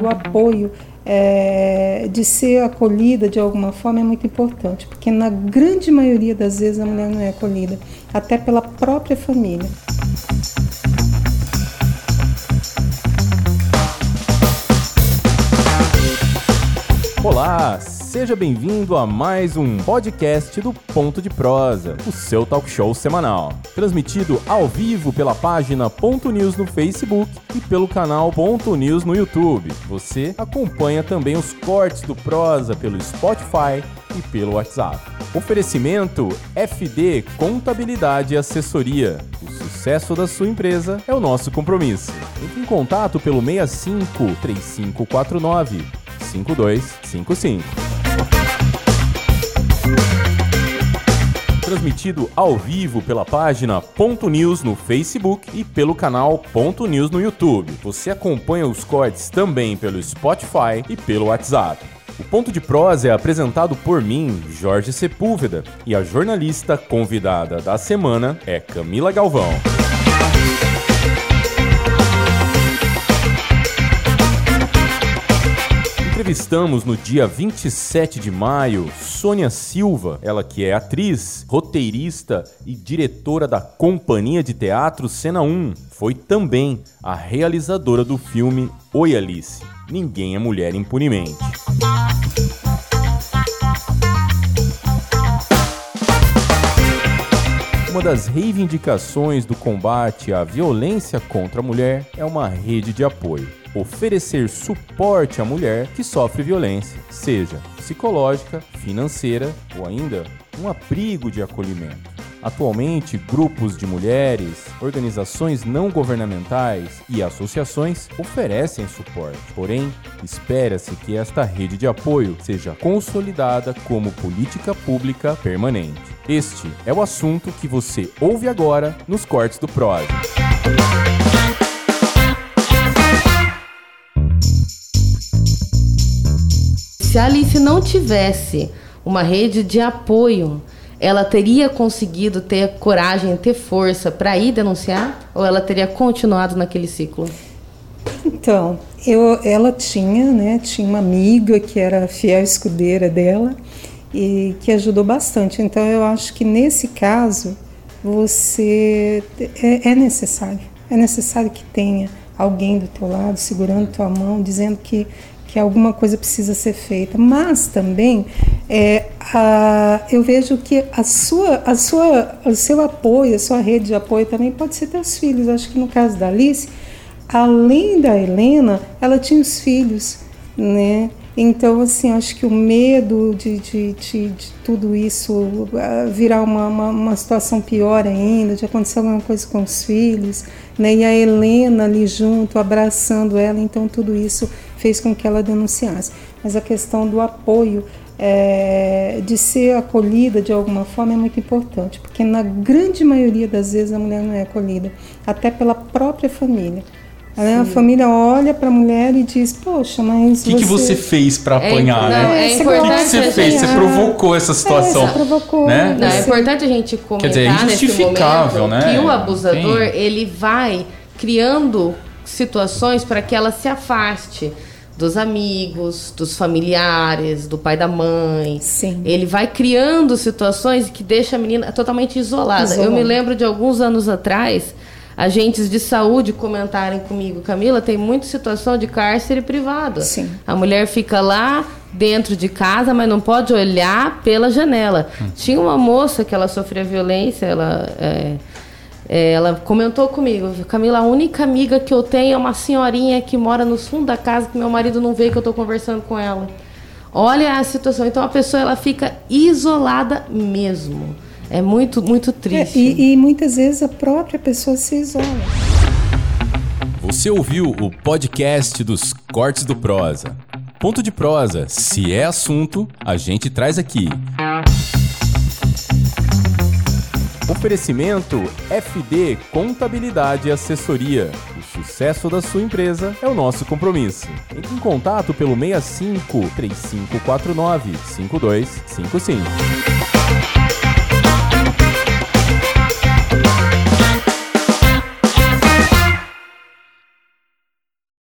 do apoio, é, de ser acolhida de alguma forma é muito importante, porque na grande maioria das vezes a mulher não é acolhida, até pela própria família. Olá, seja bem-vindo a mais um podcast do Ponto de Prosa, o seu talk show semanal. Transmitido ao vivo pela página Ponto News no Facebook e pelo canal Ponto News no YouTube. Você acompanha também os cortes do Prosa pelo Spotify e pelo WhatsApp. Oferecimento FD Contabilidade e Assessoria. O sucesso da sua empresa é o nosso compromisso. Entre em contato pelo 65 3549 5255. Transmitido ao vivo pela página Ponto News no Facebook e pelo canal Ponto News no YouTube. Você acompanha os cortes também pelo Spotify e pelo WhatsApp. O Ponto de Prosa é apresentado por mim, Jorge Sepúlveda, e a jornalista convidada da semana é Camila Galvão. Entrevistamos no dia 27 de maio Sônia Silva, ela que é atriz, roteirista e diretora da Companhia de Teatro Cena 1. Foi também a realizadora do filme Oi Alice, Ninguém é Mulher Impunemente. Uma das reivindicações do combate à violência contra a mulher é uma rede de apoio oferecer suporte à mulher que sofre violência, seja psicológica, financeira ou ainda um abrigo de acolhimento. Atualmente, grupos de mulheres, organizações não governamentais e associações oferecem suporte. Porém, espera-se que esta rede de apoio seja consolidada como política pública permanente. Este é o assunto que você ouve agora nos cortes do PROD. se a Alice não tivesse uma rede de apoio, ela teria conseguido ter coragem, ter força para ir denunciar? Ou ela teria continuado naquele ciclo? Então, eu, ela tinha, né, tinha uma amiga que era fiel escudeira dela e que ajudou bastante. Então, eu acho que nesse caso você é, é necessário, é necessário que tenha alguém do teu lado segurando tua mão, dizendo que que alguma coisa precisa ser feita, mas também é, a, eu vejo que a sua, a sua, o seu apoio, a sua rede de apoio também pode ser teus filhos. Acho que no caso da Alice, além da Helena, ela tinha os filhos, né? Então, assim, acho que o medo de, de, de, de tudo isso ah, virar uma, uma, uma, situação pior ainda, de acontecer alguma coisa com os filhos, né? E a Helena ali junto, abraçando ela, então tudo isso fez com que ela denunciasse. Mas a questão do apoio, é, de ser acolhida de alguma forma é muito importante, porque na grande maioria das vezes a mulher não é acolhida, até pela própria família. A família olha para a mulher e diz: Poxa, mas. O que, você... que você fez para é, apanhar, é, né? Não, é importante. O que, que você fez? Você provocou essa situação. É, você provocou. Né? Não, é importante a gente comentar Quer dizer, é injustificável, momento, né? que o abusador Tem. ele vai criando situações para que ela se afaste dos amigos, dos familiares, do pai da mãe. Sim. Ele vai criando situações que deixa a menina totalmente isolada. Isolado. Eu me lembro de alguns anos atrás, agentes de saúde comentarem comigo, Camila, tem muita situação de cárcere privado. Sim. A mulher fica lá dentro de casa, mas não pode olhar pela janela. Hum. Tinha uma moça que ela sofria violência, ela é, é, ela comentou comigo, Camila, a única amiga que eu tenho é uma senhorinha que mora no fundo da casa que meu marido não vê que eu estou conversando com ela. Olha a situação. Então a pessoa ela fica isolada mesmo. É muito, muito triste. É, e, e muitas vezes a própria pessoa se isola. Você ouviu o podcast dos Cortes do Prosa. Ponto de prosa, se é assunto, a gente traz aqui. Oferecimento FD Contabilidade e Assessoria. O sucesso da sua empresa é o nosso compromisso. Entre em contato pelo 65 3549 5255.